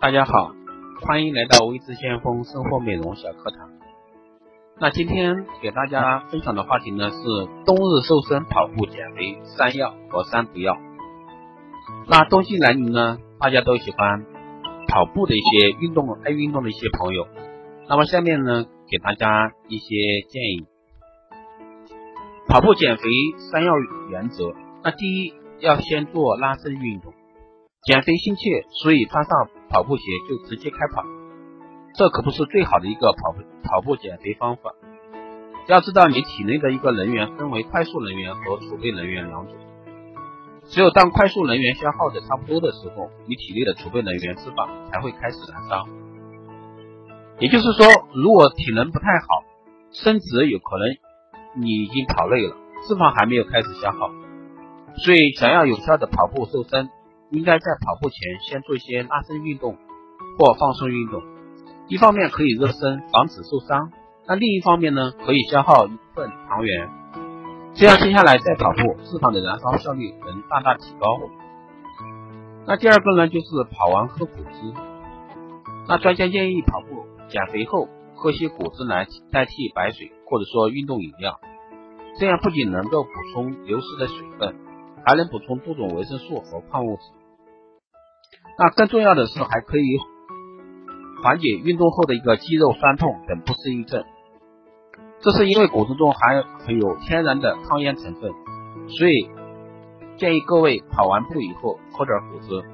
大家好，欢迎来到微知先锋生活美容小课堂。那今天给大家分享的话题呢是冬日瘦身、跑步、减肥三要和三不要。那冬季来临呢，大家都喜欢跑步的一些运动爱运动的一些朋友，那么下面呢给大家一些建议。跑步减肥三要原则，那第一要先做拉伸运动。减肥心切，所以穿上跑步鞋就直接开跑，这可不是最好的一个跑步跑步减肥方法。要知道，你体内的一个能源分为快速能源和储备能源两种。只有当快速能源消耗的差不多的时候，你体内的储备能源脂肪才会开始燃烧。也就是说，如果体能不太好，甚至有可能你已经跑累了，脂肪还没有开始消耗。所以，想要有效的跑步瘦身。应该在跑步前先做一些拉伸运动或放松运动，一方面可以热身，防止受伤；那另一方面呢，可以消耗一部分糖原，这样接下来再跑步，脂肪的燃烧效率能大大提高。那第二个呢，就是跑完喝果汁。那专家建议跑步减肥后喝些果汁来代替白水或者说运动饮料，这样不仅能够补充流失的水分，还能补充多种维生素和矿物质。那更重要的是，还可以缓解运动后的一个肌肉酸痛等不适应症。这是因为果汁中含含有天然的抗炎成分，所以建议各位跑完步以后喝点果汁。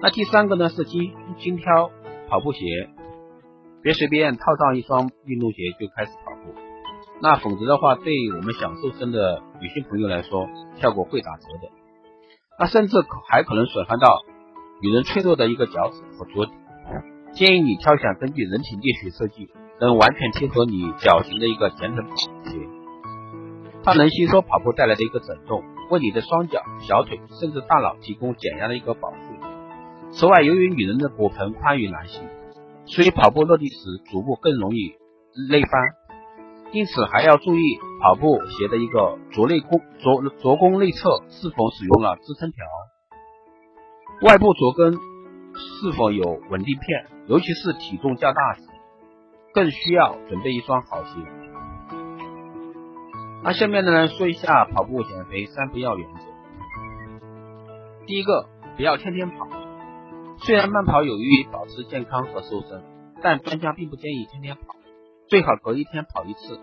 那第三个呢是精精挑跑步鞋，别随便套上一双运动鞋就开始跑步，那否则的话，对我们想瘦身的女性朋友来说，效果会打折的。那甚至还可能损害到女人脆弱的一个脚趾和足底。建议你挑选根据人体力学设计，能完全贴合你脚型的一个减震跑鞋。它能吸收跑步带来的一个震动，为你的双脚、小腿甚至大脑提供减压的一个保护。此外，由于女人的骨盆宽于男性，所以跑步落地时足部更容易内翻。因此还要注意跑步鞋的一个着内弓着着弓内侧是否使用了支撑条，外部着跟是否有稳定片，尤其是体重较大时，更需要准备一双好鞋。那下面呢说一下跑步减肥三不要原则。第一个，不要天天跑。虽然慢跑有益于保持健康和瘦身，但专家并不建议天天跑。最好隔一天跑一次。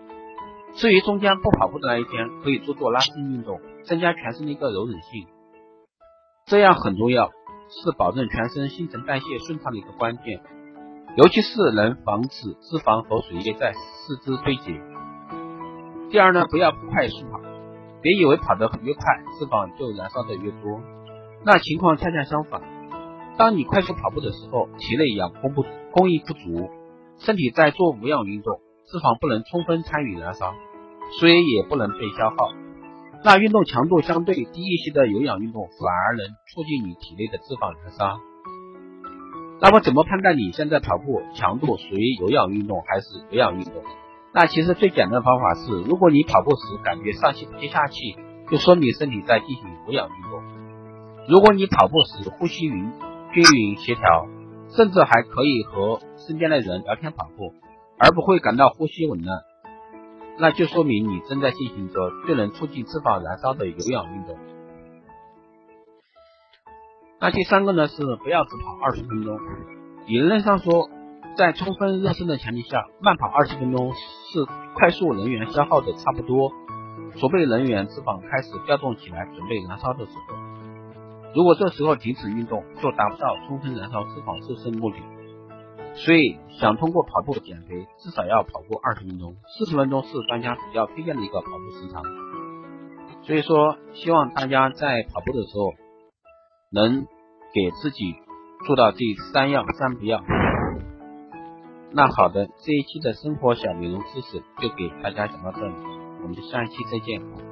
至于中间不跑步的那一天，可以做做拉伸运动，增加全身的一个柔韧性。这样很重要，是保证全身新陈代谢顺畅的一个关键，尤其是能防止脂肪和水液在四肢堆积。第二呢，不要快速跑，别以为跑得越快，脂肪就燃烧的越多，那情况恰恰相反。当你快速跑步的时候，体内氧供不供应不足。身体在做无氧运动，脂肪不能充分参与燃烧，所以也不能被消耗。那运动强度相对低一些的有氧运动，反而能促进你体内的脂肪燃烧。那么怎么判断你现在跑步强度属于有氧运动还是无氧运动？那其实最简单的方法是，如果你跑步时感觉上气不接下气，就说明身体在进行无氧运动。如果你跑步时呼吸匀均匀协调。甚至还可以和身边的人聊天跑步，而不会感到呼吸紊乱，那就说明你正在进行着最能促进脂肪燃烧的有氧运动。那第三个呢是不要只跑二十分钟。理论上说，在充分热身的前提下，慢跑二十分钟是快速能源消耗的差不多，储备能源脂肪开始调动起来准备燃烧的时候。如果这时候停止运动，就达不到充分燃烧脂肪瘦身目的。所以，想通过跑步减肥，至少要跑步二十分钟，四十分钟是专家比较推荐的一个跑步时长。所以说，希望大家在跑步的时候，能给自己做到这三要三不要。那好的，这一期的生活小美容知识就给大家讲到这里，我们下一期再见。